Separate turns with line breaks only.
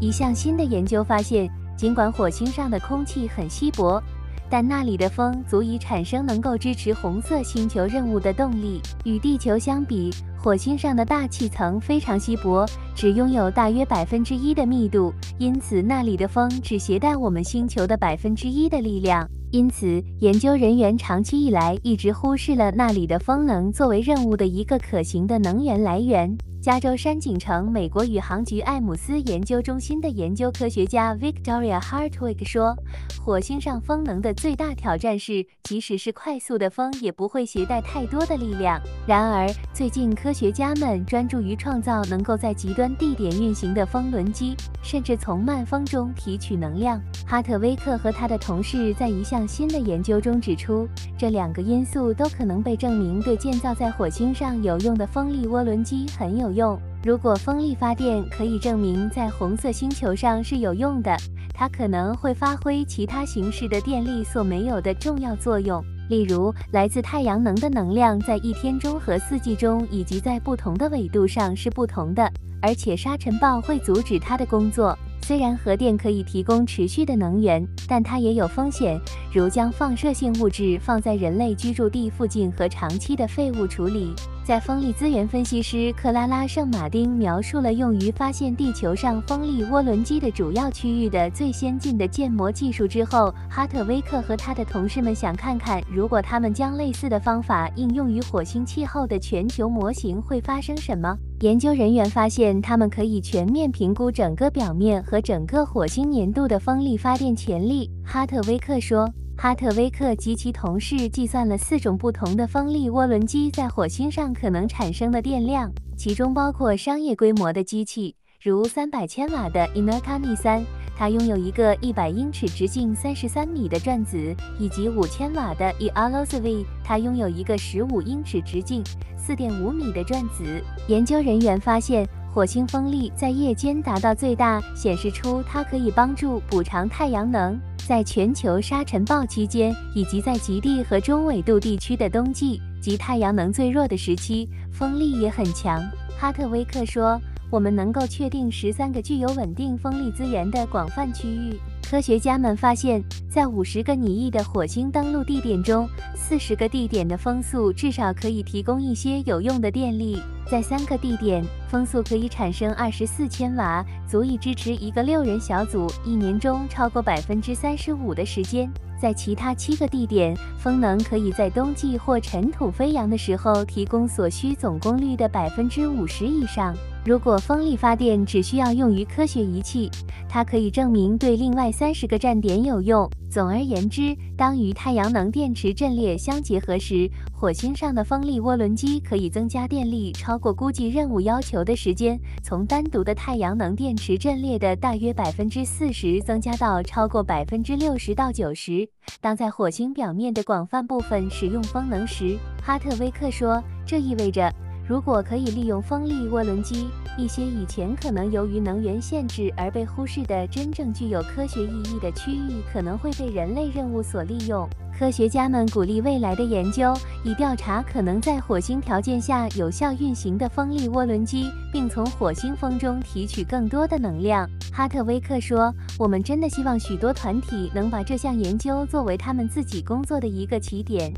一项新的研究发现，尽管火星上的空气很稀薄，但那里的风足以产生能够支持红色星球任务的动力。与地球相比，火星上的大气层非常稀薄，只拥有大约百分之一的密度，因此那里的风只携带我们星球的百分之一的力量。因此，研究人员长期以来一直忽视了那里的风能作为任务的一个可行的能源来源。加州山景城美国宇航局艾姆斯研究中心的研究科学家 Victoria Hartwig 说：“火星上风能的最大挑战是，即使是快速的风，也不会携带太多的力量。然而，最近科学家们专注于创造能够在极端地点运行的风轮机，甚至从慢风中提取能量。”哈特威克和他的同事在一项新的研究中指出，这两个因素都可能被证明对建造在火星上有用的风力涡轮机很有用。用，如果风力发电可以证明在红色星球上是有用的，它可能会发挥其他形式的电力所没有的重要作用。例如，来自太阳能的能量在一天中和四季中以及在不同的纬度上是不同的，而且沙尘暴会阻止它的工作。虽然核电可以提供持续的能源，但它也有风险，如将放射性物质放在人类居住地附近和长期的废物处理。在风力资源分析师克拉拉·圣马丁描述了用于发现地球上风力涡轮机的主要区域的最先进的建模技术之后，哈特威克和他的同事们想看看，如果他们将类似的方法应用于火星气候的全球模型会发生什么。研究人员发现，他们可以全面评估整个表面和整个火星年度的风力发电潜力。哈特威克说，哈特威克及其同事计算了四种不同的风力涡轮机在火星上可能产生的电量，其中包括商业规模的机器，如三百千瓦的 i n e r c a m i 三。它拥有一个一百英尺、直径三十三米的转子，以及五千瓦的 e a l o s v 它拥有一个十五英尺、直径四点五米的转子。研究人员发现，火星风力在夜间达到最大，显示出它可以帮助补偿太阳能。在全球沙尘暴期间，以及在极地和中纬度地区的冬季及太阳能最弱的时期，风力也很强。哈特威克说。我们能够确定十三个具有稳定风力资源的广泛区域。科学家们发现，在五十个拟议的火星登陆地点中，四十个地点的风速至少可以提供一些有用的电力。在三个地点，风速可以产生二十四千瓦，足以支持一个六人小组一年中超过百分之三十五的时间。在其他七个地点，风能可以在冬季或尘土飞扬的时候提供所需总功率的百分之五十以上。如果风力发电只需要用于科学仪器，它可以证明对另外三十个站点有用。总而言之，当与太阳能电池阵列相结合时，火星上的风力涡轮机可以增加电力超过估计任务要求的时间，从单独的太阳能电池阵列的大约百分之四十增加到超过百分之六十到九十。当在火星表面的广泛部分使用风能时，哈特威克说，这意味着。如果可以利用风力涡轮机，一些以前可能由于能源限制而被忽视的真正具有科学意义的区域，可能会被人类任务所利用。科学家们鼓励未来的研究，以调查可能在火星条件下有效运行的风力涡轮机，并从火星风中提取更多的能量。哈特威克说：“我们真的希望许多团体能把这项研究作为他们自己工作的一个起点。”